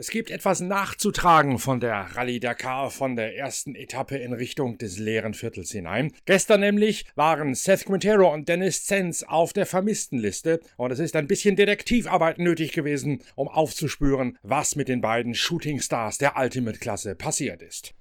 Es gibt etwas nachzutragen von der Rallye Dakar von der ersten Etappe in Richtung des leeren Viertels hinein. Gestern nämlich waren Seth Quintero und Dennis Zenz auf der Vermisstenliste und es ist ein bisschen Detektivarbeit nötig gewesen, um aufzuspüren, was mit den beiden Shooting Stars der Ultimate-Klasse passiert ist.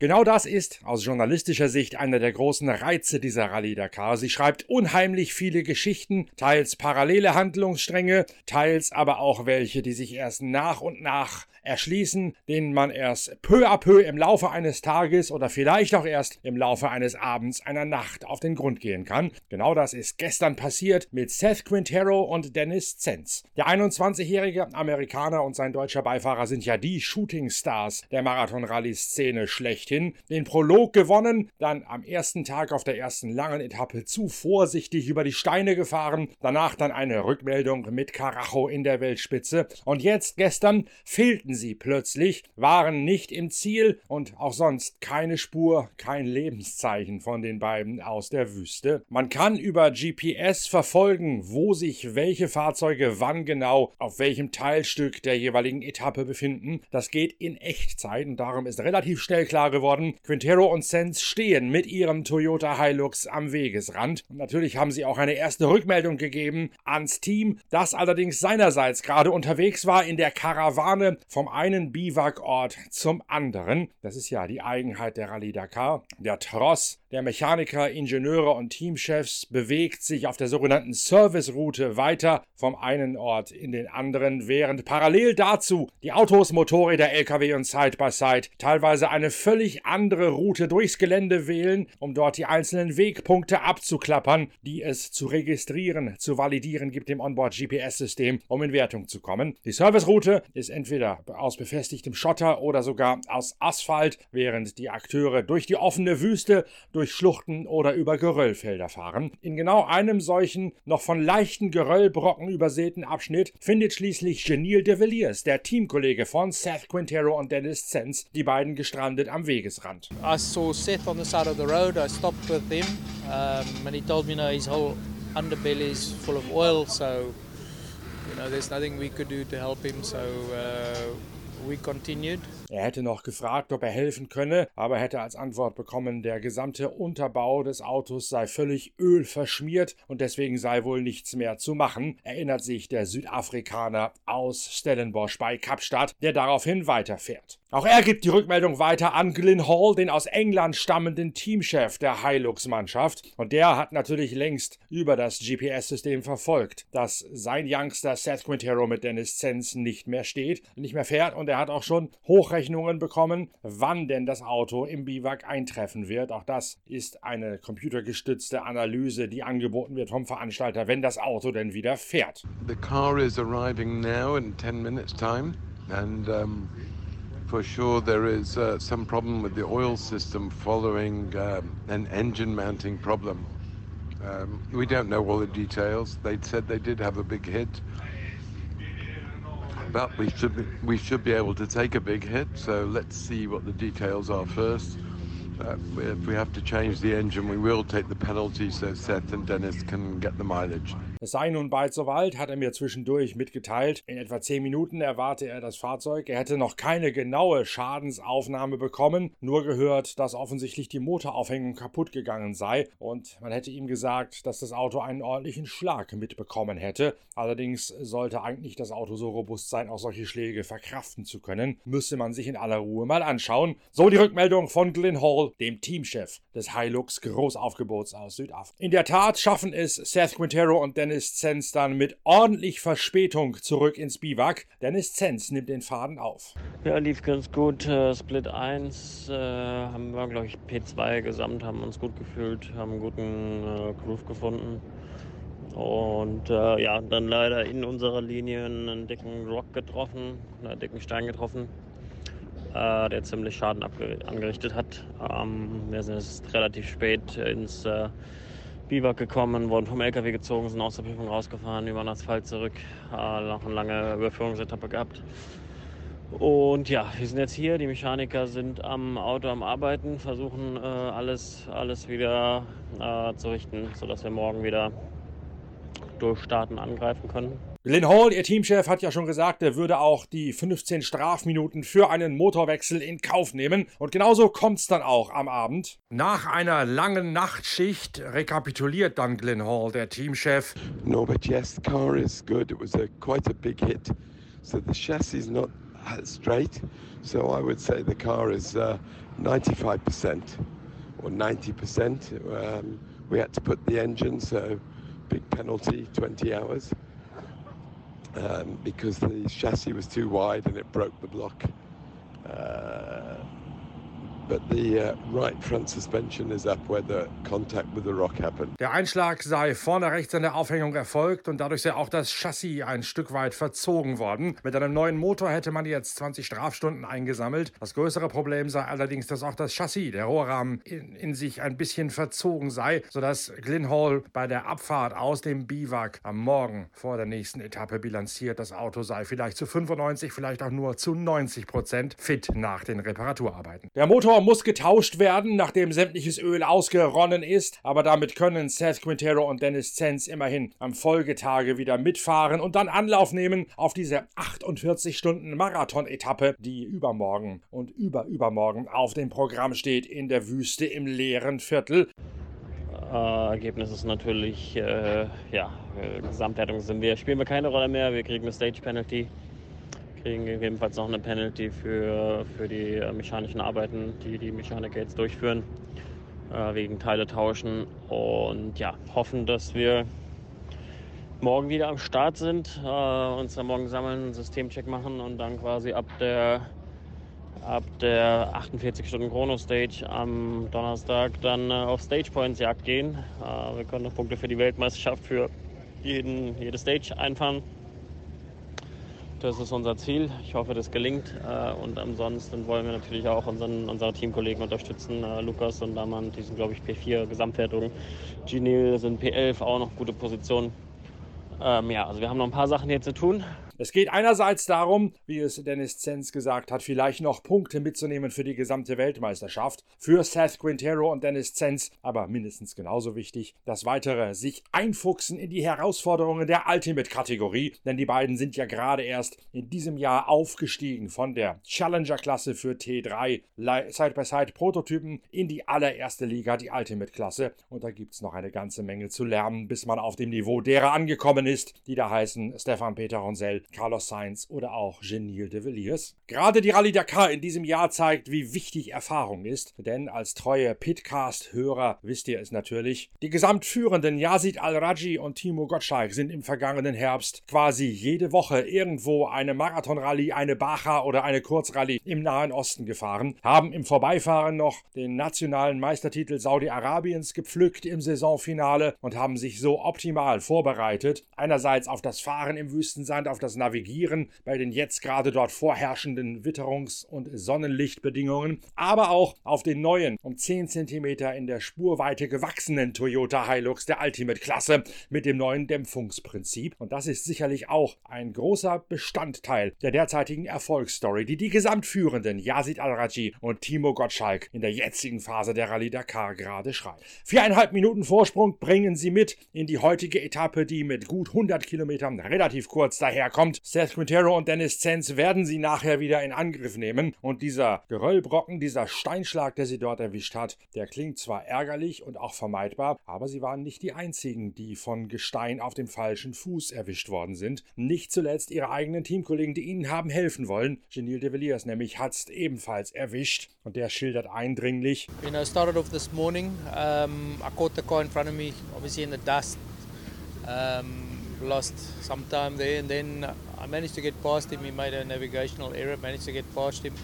Genau das ist aus journalistischer Sicht einer der großen Reize dieser Rallye Dakar. Sie schreibt unheimlich viele Geschichten, teils parallele Handlungsstränge, teils aber auch welche, die sich erst nach und nach erschließen, denen man erst peu à peu im Laufe eines Tages oder vielleicht auch erst im Laufe eines Abends, einer Nacht auf den Grund gehen kann. Genau das ist gestern passiert mit Seth Quintero und Dennis Zenz. Der 21-jährige Amerikaner und sein deutscher Beifahrer sind ja die Shooting Stars der Marathon-Rallye-Szene schlechthin. Den Prolog gewonnen, dann am ersten Tag auf der ersten langen Etappe zu vorsichtig über die Steine gefahren, danach dann eine Rückmeldung mit Carajo in der Weltspitze und jetzt gestern fehlten sie plötzlich, waren nicht im Ziel und auch sonst keine Spur, kein Lebenszeichen von den beiden aus der Wüste. Man kann über GPS verfolgen, wo sich welche Fahrzeuge wann genau auf welchem Teilstück der jeweiligen Etappe befinden. Das geht in Echtzeit und darum ist relativ schnell klar geworden, Quintero und Sens stehen mit ihrem Toyota Hilux am Wegesrand. Und natürlich haben sie auch eine erste Rückmeldung gegeben ans Team, das allerdings seinerseits gerade unterwegs war in der Karawane vom einen Biwakort zum anderen. Das ist ja die Eigenheit der Rallye Dakar. Der Tross der Mechaniker, Ingenieure und Teamchefs bewegt sich auf der sogenannten Serviceroute weiter vom einen Ort in den anderen, während parallel dazu die Autos, Motorräder, Lkw und Side-by-Side teilweise eine völlig andere Route durchs Gelände wählen, um dort die einzelnen Wegpunkte abzuklappern, die es zu registrieren, zu validieren gibt im Onboard-GPS-System, um in Wertung zu kommen. Die Serviceroute ist entweder aus befestigtem Schotter oder sogar aus Asphalt, während die Akteure durch die offene Wüste durch Schluchten oder über Geröllfelder fahren. In genau einem solchen, noch von leichten Geröllbrocken übersäten Abschnitt findet schließlich Genil de Villiers, der Teamkollege von Seth Quintero und Dennis Zenz, die beiden gestrandet am Wegesrand. I saw Seth on the side of the road. I stopped with him um, and he told me, you know, his whole underbelly is full of oil, so you know, there's nothing we could do to help him. So uh, we continued. Er hätte noch gefragt, ob er helfen könne, aber hätte als Antwort bekommen, der gesamte Unterbau des Autos sei völlig ölverschmiert und deswegen sei wohl nichts mehr zu machen, erinnert sich der Südafrikaner aus Stellenbosch bei Kapstadt, der daraufhin weiterfährt. Auch er gibt die Rückmeldung weiter an Glyn Hall, den aus England stammenden Teamchef der Hilux-Mannschaft. Und der hat natürlich längst über das GPS-System verfolgt, dass sein Youngster Seth Quintero mit Dennis Zenz nicht mehr steht, nicht mehr fährt und er hat auch schon Hochrechnungen bekommen, wann denn das Auto im Biwak eintreffen wird. Auch das ist eine computergestützte Analyse, die angeboten wird vom Veranstalter, wenn das Auto denn wieder fährt. The car is arriving now in 10 minutes time and um for sure there is uh, some problem with the oil system following um, an engine mounting problem. Um, we don't know all the details. They said they did have a big hit, but we should be, we should be able to take a big hit. So let's see what the details are first. Uh, if we have to change the engine, we will take the penalty so Seth and Dennis can get the mileage. Es sei nun bald soweit, hat er mir zwischendurch mitgeteilt. In etwa zehn Minuten erwarte er das Fahrzeug. Er hätte noch keine genaue Schadensaufnahme bekommen, nur gehört, dass offensichtlich die Motoraufhängung kaputt gegangen sei und man hätte ihm gesagt, dass das Auto einen ordentlichen Schlag mitbekommen hätte. Allerdings sollte eigentlich das Auto so robust sein, auch solche Schläge verkraften zu können. Müsste man sich in aller Ruhe mal anschauen. So die Rückmeldung von Glyn Hall, dem Teamchef des Hilux Großaufgebots aus Südafrika. In der Tat schaffen es Seth Quintero und Dennis Zenz dann mit ordentlich Verspätung zurück ins Biwak. Dennis Zenz nimmt den Faden auf. Ja, lief ganz gut. Äh, Split 1 äh, haben wir, glaube ich, P2 gesamt, haben uns gut gefühlt, haben einen guten äh, Groove gefunden. Und äh, ja, dann leider in unserer Linie einen dicken Rock getroffen, einen dicken Stein getroffen, äh, der ziemlich Schaden angerichtet hat. Ähm, wir sind jetzt relativ spät ins äh, Biwak gekommen, wurden vom LKW gezogen, sind aus der Prüfung rausgefahren, über den Asphalt zurück, äh, noch eine lange Überführungsetappe gehabt. Und ja, wir sind jetzt hier, die Mechaniker sind am Auto am Arbeiten, versuchen äh, alles, alles wieder äh, zu richten, sodass wir morgen wieder durchstarten, angreifen können. Glenn Hall, ihr Teamchef, hat ja schon gesagt, er würde auch die 15 Strafminuten für einen Motorwechsel in Kauf nehmen. Und genauso kommt es dann auch am Abend. Nach einer langen Nachtschicht rekapituliert dann Glenn Hall, der Teamchef. No, but yes, the car is good. It was a quite a big hit. So the chassis is not straight. So I would say the car is uh, 95% or 90%. Um, we had to put the engine, so big penalty, 20 hours, um, because the chassis was too wide and it broke the block. Uh, der Einschlag sei vorne rechts an der Aufhängung erfolgt und dadurch sei auch das Chassis ein Stück weit verzogen worden. Mit einem neuen Motor hätte man jetzt 20 Strafstunden eingesammelt. Das größere Problem sei allerdings, dass auch das Chassis, der Rohrrahmen, in, in sich ein bisschen verzogen sei, sodass Glyn Hall bei der Abfahrt aus dem Biwak am Morgen vor der nächsten Etappe bilanziert, das Auto sei vielleicht zu 95, vielleicht auch nur zu 90 Prozent fit nach den Reparaturarbeiten. Der Motor Motor muss getauscht werden, nachdem sämtliches Öl ausgeronnen ist, aber damit können Seth Quintero und Dennis Zenz immerhin am Folgetage wieder mitfahren und dann Anlauf nehmen auf diese 48 Stunden Marathon-Etappe, die übermorgen und überübermorgen auf dem Programm steht in der Wüste im leeren Viertel. Äh, Ergebnis ist natürlich, äh, ja, äh, Gesamtwertung sind wir, spielen wir keine Rolle mehr, wir kriegen eine Stage Penalty kriegen gegebenenfalls noch eine Penalty für, für die äh, mechanischen Arbeiten, die die Mechaniker jetzt durchführen, äh, wegen Teile tauschen. Und ja, hoffen, dass wir morgen wieder am Start sind, äh, uns dann morgen sammeln, einen Systemcheck machen und dann quasi ab der ab der 48 Stunden Chrono Stage am Donnerstag dann äh, auf Stage Points Jagd gehen. Äh, wir können noch Punkte für die Weltmeisterschaft für jeden, jede Stage einfahren. Das ist unser Ziel. Ich hoffe, das gelingt. Äh, und ansonsten wollen wir natürlich auch unseren, unsere Teamkollegen unterstützen. Äh, Lukas und Daman, die sind, glaube ich, P4 Gesamtwertung. Ginil sind P11, auch noch gute Positionen. Ähm, ja, also wir haben noch ein paar Sachen hier zu tun. Es geht einerseits darum, wie es Dennis Zenz gesagt hat, vielleicht noch Punkte mitzunehmen für die gesamte Weltmeisterschaft, für Seth Quintero und Dennis Zenz, aber mindestens genauso wichtig, das weitere, sich einfuchsen in die Herausforderungen der Ultimate-Kategorie, denn die beiden sind ja gerade erst in diesem Jahr aufgestiegen von der Challenger-Klasse für T3 Side-by-Side-Prototypen in die allererste Liga, die Ultimate-Klasse. Und da gibt es noch eine ganze Menge zu lernen, bis man auf dem Niveau derer angekommen ist, die da heißen Stefan Peter Ronsell, Carlos Sainz oder auch Genil de Villiers. Gerade die Rallye Dakar in diesem Jahr zeigt, wie wichtig Erfahrung ist, denn als treue Pitcast-Hörer wisst ihr es natürlich. Die gesamtführenden Yazid Al-Raji und Timo Gottschalk sind im vergangenen Herbst quasi jede Woche irgendwo eine Marathonrallye, eine Baja oder eine Kurzrallye im Nahen Osten gefahren, haben im Vorbeifahren noch den nationalen Meistertitel Saudi-Arabiens gepflückt im Saisonfinale und haben sich so optimal vorbereitet. Einerseits auf das Fahren im Wüstensand, auf das Navigieren bei den jetzt gerade dort vorherrschenden Witterungs- und Sonnenlichtbedingungen, aber auch auf den neuen, um 10 cm in der Spurweite gewachsenen Toyota Hilux der Ultimate-Klasse mit dem neuen Dämpfungsprinzip. Und das ist sicherlich auch ein großer Bestandteil der derzeitigen Erfolgsstory, die die gesamtführenden Yazid Al-Raji und Timo Gottschalk in der jetzigen Phase der Rallye Dakar gerade schreiben. Viereinhalb Minuten Vorsprung bringen sie mit in die heutige Etappe, die mit gut 100 Kilometern relativ kurz daherkommt kommt. Seth Quintero und Dennis Zenz werden sie nachher wieder in Angriff nehmen. Und dieser Geröllbrocken, dieser Steinschlag, der sie dort erwischt hat, der klingt zwar ärgerlich und auch vermeidbar, aber sie waren nicht die einzigen, die von Gestein auf dem falschen Fuß erwischt worden sind. Nicht zuletzt ihre eigenen Teamkollegen, die ihnen haben helfen wollen. Genil de Villiers nämlich hat es ebenfalls erwischt. Und der schildert eindringlich. You know, started off this morning. Um, I caught the car in front of me, obviously in the dust. Um, lost some time there, and then I managed to get past him. He made a navigational error, managed to get past him,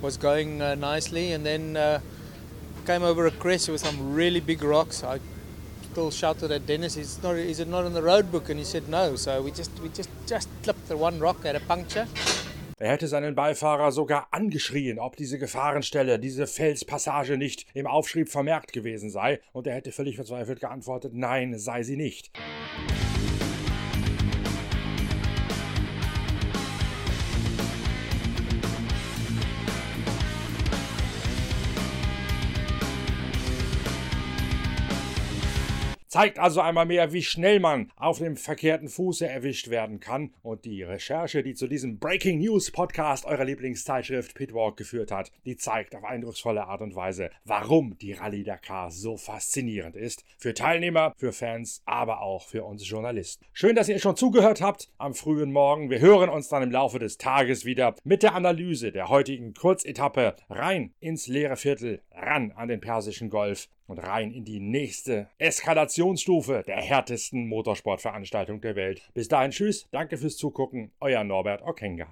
was going uh, nicely, and then uh, came over a crest with some really big rocks. I still shouted at Dennis, "Is not? Is it not in the road book?" And he said no. So we just we just just clipped the one rock, had a puncture. Er hätte seinen Beifahrer sogar angeschrien, ob diese Gefahrenstelle, diese Felspassage nicht im Aufschrieb vermerkt gewesen sei, und er hätte völlig verzweifelt geantwortet, nein, sei sie nicht. Zeigt also einmal mehr, wie schnell man auf dem verkehrten Fuße erwischt werden kann. Und die Recherche, die zu diesem Breaking News Podcast eurer Lieblingszeitschrift Pitwalk geführt hat, die zeigt auf eindrucksvolle Art und Weise, warum die Rallye Dakar so faszinierend ist. Für Teilnehmer, für Fans, aber auch für uns Journalisten. Schön, dass ihr schon zugehört habt am frühen Morgen. Wir hören uns dann im Laufe des Tages wieder mit der Analyse der heutigen Kurzetappe rein ins leere Viertel, ran an den Persischen Golf und rein in die nächste Eskalationsstufe der härtesten Motorsportveranstaltung der Welt. Bis dahin, tschüss, danke fürs Zugucken, euer Norbert Okenga.